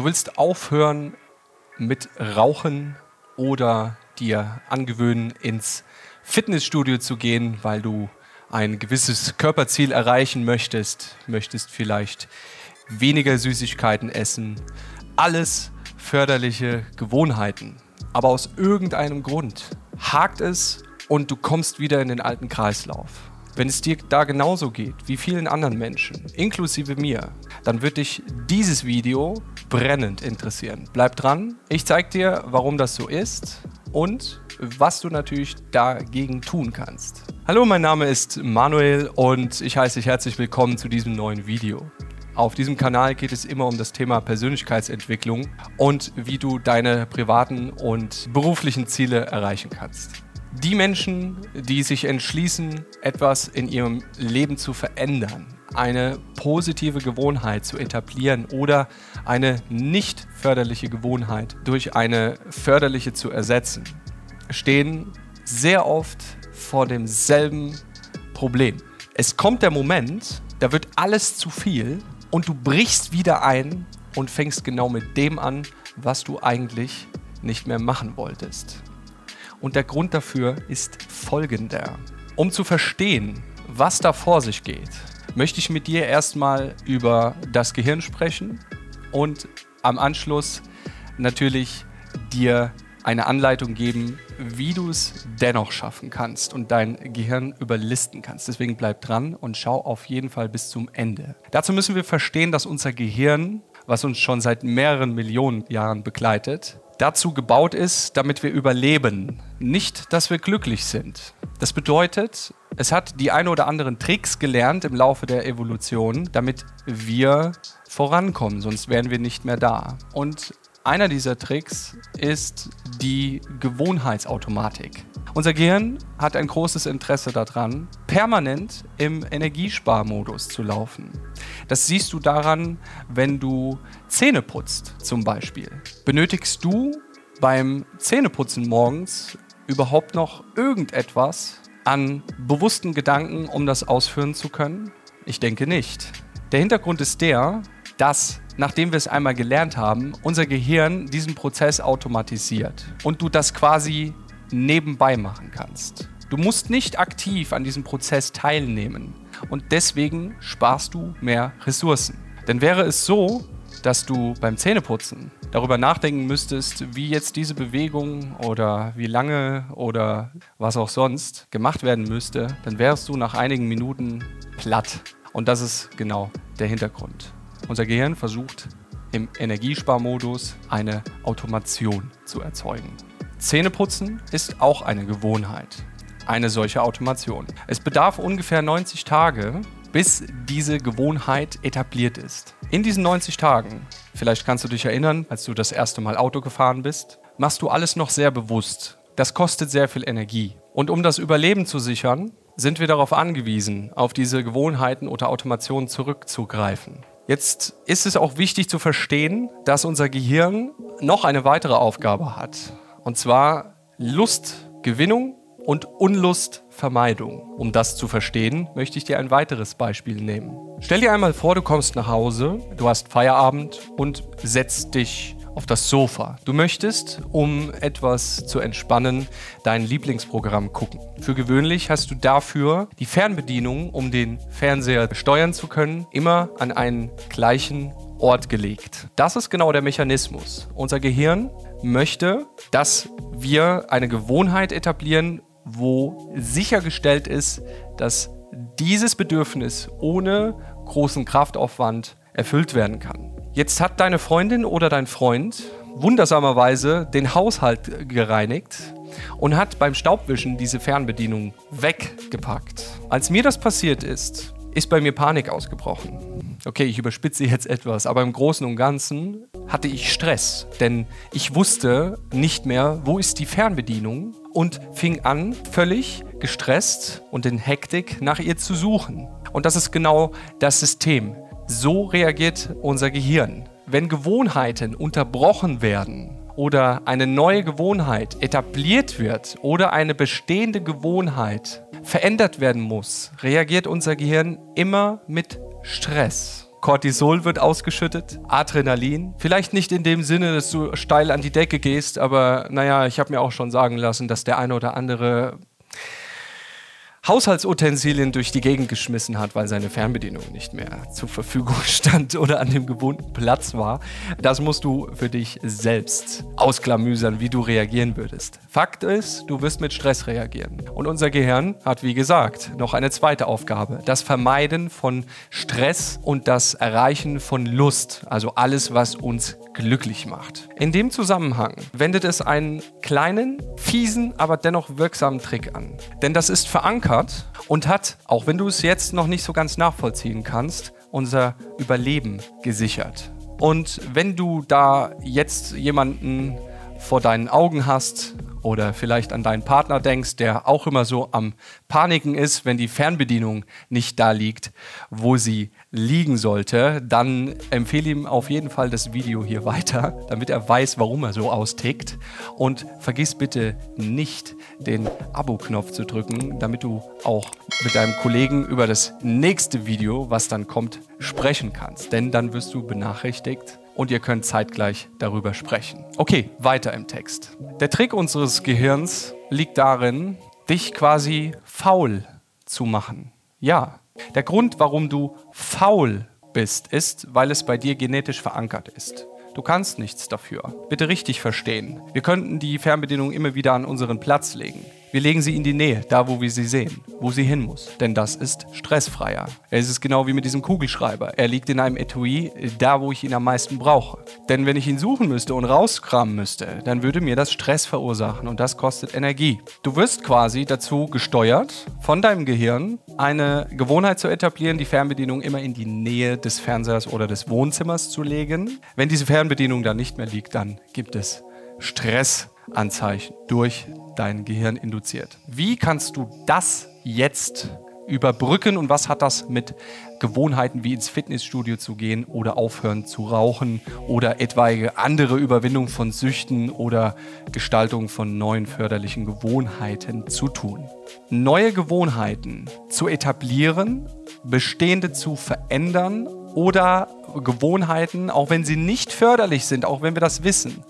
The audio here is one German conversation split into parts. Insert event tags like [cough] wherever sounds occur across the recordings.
Du willst aufhören mit Rauchen oder dir angewöhnen, ins Fitnessstudio zu gehen, weil du ein gewisses Körperziel erreichen möchtest, möchtest vielleicht weniger Süßigkeiten essen. Alles förderliche Gewohnheiten. Aber aus irgendeinem Grund hakt es und du kommst wieder in den alten Kreislauf. Wenn es dir da genauso geht wie vielen anderen Menschen, inklusive mir, dann wird dich dieses Video brennend interessieren. Bleib dran, ich zeige dir, warum das so ist und was du natürlich dagegen tun kannst. Hallo, mein Name ist Manuel und ich heiße dich herzlich willkommen zu diesem neuen Video. Auf diesem Kanal geht es immer um das Thema Persönlichkeitsentwicklung und wie du deine privaten und beruflichen Ziele erreichen kannst. Die Menschen, die sich entschließen, etwas in ihrem Leben zu verändern, eine positive Gewohnheit zu etablieren oder eine nicht förderliche Gewohnheit durch eine förderliche zu ersetzen, stehen sehr oft vor demselben Problem. Es kommt der Moment, da wird alles zu viel und du brichst wieder ein und fängst genau mit dem an, was du eigentlich nicht mehr machen wolltest. Und der Grund dafür ist folgender. Um zu verstehen, was da vor sich geht, möchte ich mit dir erstmal über das Gehirn sprechen und am Anschluss natürlich dir eine Anleitung geben, wie du es dennoch schaffen kannst und dein Gehirn überlisten kannst. Deswegen bleib dran und schau auf jeden Fall bis zum Ende. Dazu müssen wir verstehen, dass unser Gehirn, was uns schon seit mehreren Millionen Jahren begleitet, dazu gebaut ist, damit wir überleben, nicht, dass wir glücklich sind. Das bedeutet, es hat die ein oder anderen Tricks gelernt im Laufe der Evolution, damit wir vorankommen, sonst wären wir nicht mehr da. Und einer dieser Tricks ist die Gewohnheitsautomatik. Unser Gehirn hat ein großes Interesse daran, permanent im Energiesparmodus zu laufen. Das siehst du daran, wenn du Zähne putzt zum Beispiel. Benötigst du beim Zähneputzen morgens überhaupt noch irgendetwas an bewussten Gedanken, um das ausführen zu können? Ich denke nicht. Der Hintergrund ist der, dass nachdem wir es einmal gelernt haben, unser Gehirn diesen Prozess automatisiert und du das quasi nebenbei machen kannst. Du musst nicht aktiv an diesem Prozess teilnehmen und deswegen sparst du mehr Ressourcen. Denn wäre es so, dass du beim Zähneputzen darüber nachdenken müsstest, wie jetzt diese Bewegung oder wie lange oder was auch sonst gemacht werden müsste, dann wärst du nach einigen Minuten platt. Und das ist genau der Hintergrund. Unser Gehirn versucht im Energiesparmodus eine Automation zu erzeugen. Zähneputzen ist auch eine Gewohnheit, eine solche Automation. Es bedarf ungefähr 90 Tage, bis diese Gewohnheit etabliert ist. In diesen 90 Tagen, vielleicht kannst du dich erinnern, als du das erste Mal Auto gefahren bist, machst du alles noch sehr bewusst. Das kostet sehr viel Energie. Und um das Überleben zu sichern, sind wir darauf angewiesen, auf diese Gewohnheiten oder Automationen zurückzugreifen. Jetzt ist es auch wichtig zu verstehen, dass unser Gehirn noch eine weitere Aufgabe hat. Und zwar Lustgewinnung und Unlustvermeidung. Um das zu verstehen, möchte ich dir ein weiteres Beispiel nehmen. Stell dir einmal vor, du kommst nach Hause, du hast Feierabend und setzt dich auf das Sofa. Du möchtest, um etwas zu entspannen, dein Lieblingsprogramm gucken. Für gewöhnlich hast du dafür die Fernbedienung, um den Fernseher steuern zu können, immer an einen gleichen Ort gelegt. Das ist genau der Mechanismus. Unser Gehirn möchte, dass wir eine Gewohnheit etablieren, wo sichergestellt ist, dass dieses Bedürfnis ohne großen Kraftaufwand erfüllt werden kann. Jetzt hat deine Freundin oder dein Freund wundersamerweise den Haushalt gereinigt und hat beim Staubwischen diese Fernbedienung weggepackt. Als mir das passiert ist, ist bei mir Panik ausgebrochen. Okay, ich überspitze jetzt etwas, aber im Großen und Ganzen hatte ich Stress, denn ich wusste nicht mehr, wo ist die Fernbedienung und fing an, völlig gestresst und in Hektik nach ihr zu suchen. Und das ist genau das System. So reagiert unser Gehirn. Wenn Gewohnheiten unterbrochen werden oder eine neue Gewohnheit etabliert wird oder eine bestehende Gewohnheit verändert werden muss, reagiert unser Gehirn immer mit Stress. Cortisol wird ausgeschüttet, Adrenalin. Vielleicht nicht in dem Sinne, dass du steil an die Decke gehst, aber naja, ich habe mir auch schon sagen lassen, dass der eine oder andere Haushaltsutensilien durch die Gegend geschmissen hat, weil seine Fernbedienung nicht mehr zur Verfügung [laughs] stand oder an dem gewohnten Platz war. Das musst du für dich selbst ausklamüsern, wie du reagieren würdest. Fakt ist, du wirst mit Stress reagieren. Und unser Gehirn hat, wie gesagt, noch eine zweite Aufgabe. Das Vermeiden von Stress und das Erreichen von Lust. Also alles, was uns glücklich macht. In dem Zusammenhang wendet es einen kleinen, fiesen, aber dennoch wirksamen Trick an. Denn das ist verankert und hat, auch wenn du es jetzt noch nicht so ganz nachvollziehen kannst, unser Überleben gesichert. Und wenn du da jetzt jemanden vor deinen Augen hast oder vielleicht an deinen Partner denkst, der auch immer so am Paniken ist, wenn die Fernbedienung nicht da liegt, wo sie liegen sollte, dann empfehle ihm auf jeden Fall das Video hier weiter, damit er weiß, warum er so austickt. Und vergiss bitte nicht, den Abo-Knopf zu drücken, damit du auch mit deinem Kollegen über das nächste Video, was dann kommt, sprechen kannst. Denn dann wirst du benachrichtigt und ihr könnt zeitgleich darüber sprechen. Okay, weiter im Text. Der Trick unseres Gehirns liegt darin, dich quasi faul zu machen. Ja, der Grund, warum du faul bist, ist, weil es bei dir genetisch verankert ist. Du kannst nichts dafür. Bitte richtig verstehen. Wir könnten die Fernbedienung immer wieder an unseren Platz legen. Wir legen sie in die Nähe, da wo wir sie sehen, wo sie hin muss. Denn das ist stressfreier. Es ist genau wie mit diesem Kugelschreiber. Er liegt in einem Etui, da wo ich ihn am meisten brauche. Denn wenn ich ihn suchen müsste und rauskramen müsste, dann würde mir das Stress verursachen und das kostet Energie. Du wirst quasi dazu gesteuert, von deinem Gehirn eine Gewohnheit zu etablieren, die Fernbedienung immer in die Nähe des Fernsehers oder des Wohnzimmers zu legen. Wenn diese Fernbedienung dann nicht mehr liegt, dann gibt es Stressanzeichen durch dein Gehirn induziert. Wie kannst du das jetzt überbrücken und was hat das mit Gewohnheiten wie ins Fitnessstudio zu gehen oder aufhören zu rauchen oder etwaige andere Überwindung von Süchten oder Gestaltung von neuen förderlichen Gewohnheiten zu tun. Neue Gewohnheiten zu etablieren, bestehende zu verändern oder Gewohnheiten, auch wenn sie nicht förderlich sind, auch wenn wir das wissen,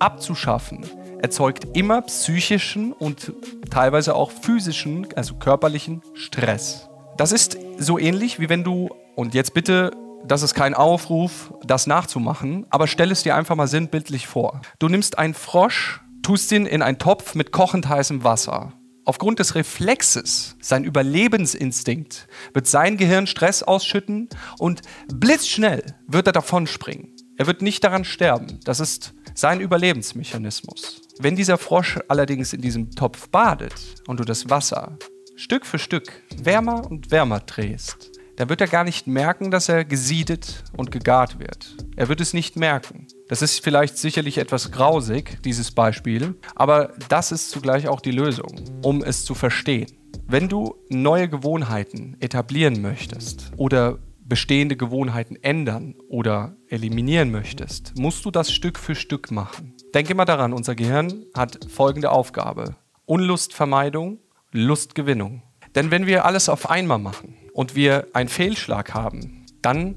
abzuschaffen erzeugt immer psychischen und teilweise auch physischen, also körperlichen Stress. Das ist so ähnlich wie wenn du, und jetzt bitte, das ist kein Aufruf, das nachzumachen, aber stell es dir einfach mal sinnbildlich vor. Du nimmst einen Frosch, tust ihn in einen Topf mit kochend heißem Wasser. Aufgrund des Reflexes, sein Überlebensinstinkt, wird sein Gehirn Stress ausschütten und blitzschnell wird er davonspringen. Er wird nicht daran sterben. Das ist sein Überlebensmechanismus. Wenn dieser Frosch allerdings in diesem Topf badet und du das Wasser Stück für Stück wärmer und wärmer drehst, dann wird er gar nicht merken, dass er gesiedet und gegart wird. Er wird es nicht merken. Das ist vielleicht sicherlich etwas grausig, dieses Beispiel, aber das ist zugleich auch die Lösung, um es zu verstehen. Wenn du neue Gewohnheiten etablieren möchtest oder bestehende Gewohnheiten ändern oder eliminieren möchtest, musst du das Stück für Stück machen. Denke mal daran, unser Gehirn hat folgende Aufgabe. Unlustvermeidung, Lustgewinnung. Denn wenn wir alles auf einmal machen und wir einen Fehlschlag haben, dann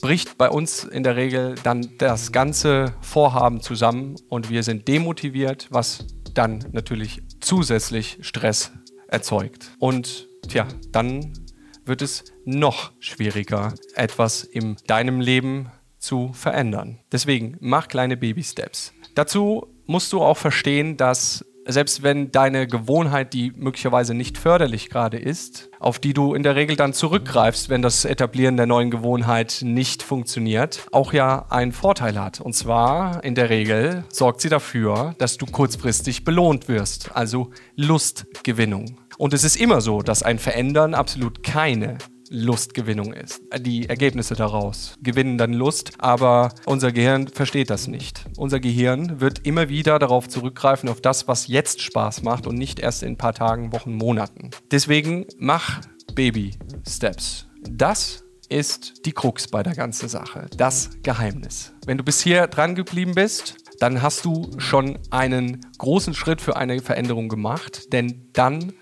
bricht bei uns in der Regel dann das ganze Vorhaben zusammen und wir sind demotiviert, was dann natürlich zusätzlich Stress erzeugt. Und tja, dann wird es noch schwieriger, etwas in deinem Leben zu verändern. Deswegen mach kleine Baby-Steps. Dazu musst du auch verstehen, dass selbst wenn deine Gewohnheit, die möglicherweise nicht förderlich gerade ist, auf die du in der Regel dann zurückgreifst, wenn das Etablieren der neuen Gewohnheit nicht funktioniert, auch ja einen Vorteil hat. Und zwar in der Regel sorgt sie dafür, dass du kurzfristig belohnt wirst, also Lustgewinnung. Und es ist immer so, dass ein Verändern absolut keine Lustgewinnung ist. Die Ergebnisse daraus gewinnen dann Lust, aber unser Gehirn versteht das nicht. Unser Gehirn wird immer wieder darauf zurückgreifen, auf das, was jetzt Spaß macht und nicht erst in ein paar Tagen, Wochen, Monaten. Deswegen mach Baby-Steps. Das ist die Krux bei der ganzen Sache, das Geheimnis. Wenn du bis hier dran geblieben bist, dann hast du schon einen großen Schritt für eine Veränderung gemacht, denn dann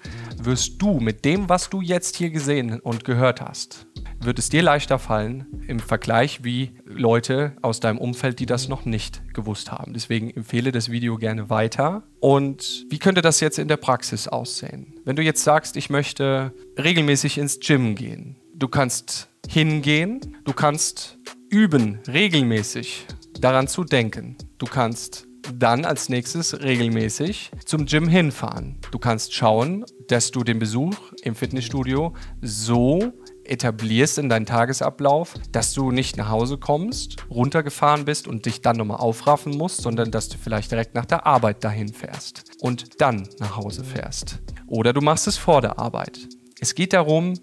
wirst du mit dem, was du jetzt hier gesehen und gehört hast, wird es dir leichter fallen im Vergleich wie Leute aus deinem Umfeld, die das noch nicht gewusst haben. Deswegen empfehle das Video gerne weiter. Und wie könnte das jetzt in der Praxis aussehen? Wenn du jetzt sagst, ich möchte regelmäßig ins Gym gehen, du kannst hingehen, du kannst üben, regelmäßig daran zu denken. Du kannst dann als nächstes regelmäßig zum Gym hinfahren. Du kannst schauen, dass du den Besuch im Fitnessstudio so etablierst in deinen Tagesablauf, dass du nicht nach Hause kommst, runtergefahren bist und dich dann nochmal aufraffen musst, sondern dass du vielleicht direkt nach der Arbeit dahin fährst und dann nach Hause fährst. Oder du machst es vor der Arbeit. Es geht darum,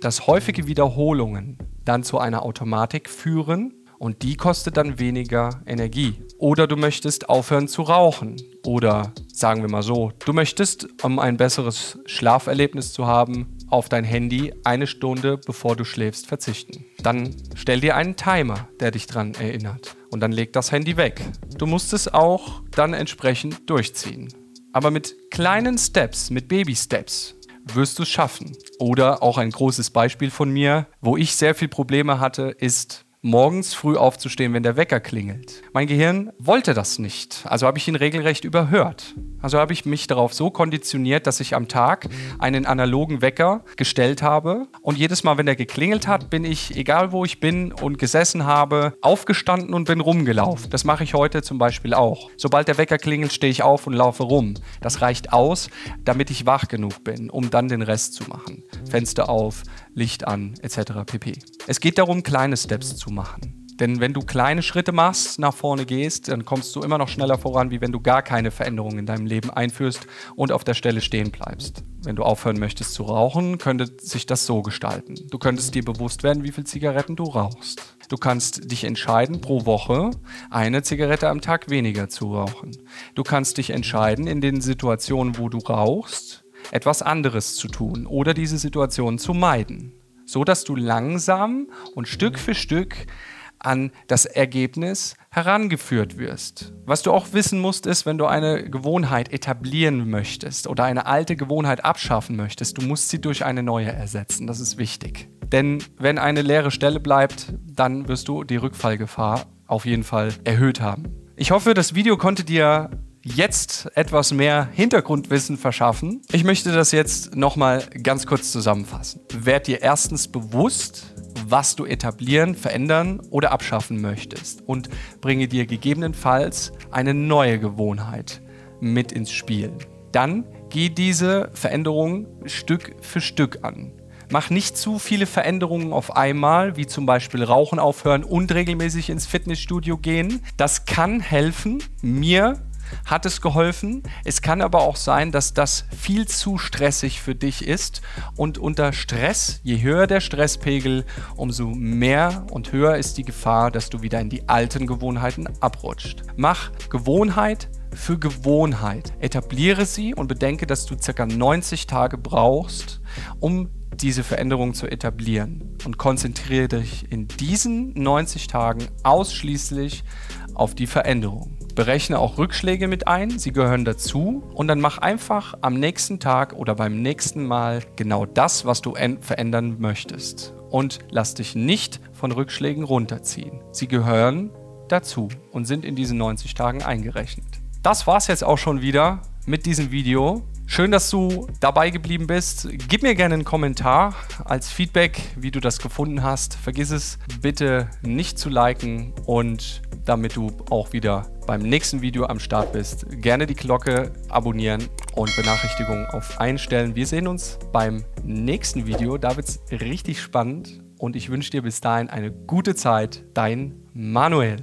dass häufige Wiederholungen dann zu einer Automatik führen und die kostet dann weniger Energie. Oder du möchtest aufhören zu rauchen. Oder sagen wir mal so, du möchtest, um ein besseres Schlaferlebnis zu haben, auf dein Handy eine Stunde bevor du schläfst verzichten. Dann stell dir einen Timer, der dich dran erinnert. Und dann leg das Handy weg. Du musst es auch dann entsprechend durchziehen. Aber mit kleinen Steps, mit Baby-Steps, wirst du es schaffen. Oder auch ein großes Beispiel von mir, wo ich sehr viel Probleme hatte, ist morgens früh aufzustehen, wenn der Wecker klingelt. Mein Gehirn wollte das nicht, also habe ich ihn regelrecht überhört. Also habe ich mich darauf so konditioniert, dass ich am Tag einen analogen Wecker gestellt habe und jedes Mal, wenn er geklingelt hat, bin ich, egal wo ich bin und gesessen habe, aufgestanden und bin rumgelaufen. Das mache ich heute zum Beispiel auch. Sobald der Wecker klingelt, stehe ich auf und laufe rum. Das reicht aus, damit ich wach genug bin, um dann den Rest zu machen. Fenster auf, Licht an, etc. pp. Es geht darum, kleine Steps zu machen. Denn wenn du kleine Schritte machst, nach vorne gehst, dann kommst du immer noch schneller voran, wie wenn du gar keine Veränderungen in deinem Leben einführst und auf der Stelle stehen bleibst. Wenn du aufhören möchtest zu rauchen, könnte sich das so gestalten. Du könntest dir bewusst werden, wie viele Zigaretten du rauchst. Du kannst dich entscheiden, pro Woche eine Zigarette am Tag weniger zu rauchen. Du kannst dich entscheiden, in den Situationen, wo du rauchst, etwas anderes zu tun oder diese Situation zu meiden, so dass du langsam und Stück für Stück an das Ergebnis herangeführt wirst. Was du auch wissen musst, ist, wenn du eine Gewohnheit etablieren möchtest oder eine alte Gewohnheit abschaffen möchtest, du musst sie durch eine neue ersetzen. Das ist wichtig. Denn wenn eine leere Stelle bleibt, dann wirst du die Rückfallgefahr auf jeden Fall erhöht haben. Ich hoffe, das Video konnte dir jetzt etwas mehr Hintergrundwissen verschaffen. Ich möchte das jetzt nochmal ganz kurz zusammenfassen. Werd dir erstens bewusst, was du etablieren, verändern oder abschaffen möchtest und bringe dir gegebenenfalls eine neue Gewohnheit mit ins Spiel. Dann geh diese Veränderung Stück für Stück an. Mach nicht zu viele Veränderungen auf einmal, wie zum Beispiel Rauchen aufhören und regelmäßig ins Fitnessstudio gehen. Das kann helfen, mir hat es geholfen. Es kann aber auch sein, dass das viel zu stressig für dich ist und unter Stress, je höher der Stresspegel, umso mehr und höher ist die Gefahr, dass du wieder in die alten Gewohnheiten abrutscht. Mach Gewohnheit für Gewohnheit. Etabliere sie und bedenke, dass du ca. 90 Tage brauchst, um diese Veränderung zu etablieren. Und konzentriere dich in diesen 90 Tagen ausschließlich auf die Veränderung. Berechne auch Rückschläge mit ein, sie gehören dazu und dann mach einfach am nächsten Tag oder beim nächsten Mal genau das, was du verändern möchtest. Und lass dich nicht von Rückschlägen runterziehen. Sie gehören dazu und sind in diesen 90 Tagen eingerechnet. Das war's jetzt auch schon wieder mit diesem Video. Schön, dass du dabei geblieben bist. Gib mir gerne einen Kommentar als Feedback, wie du das gefunden hast. Vergiss es bitte nicht zu liken und damit du auch wieder beim nächsten Video am Start bist, gerne die Glocke abonnieren und Benachrichtigungen auf einstellen. Wir sehen uns beim nächsten Video. Da wird es richtig spannend und ich wünsche dir bis dahin eine gute Zeit. Dein Manuel.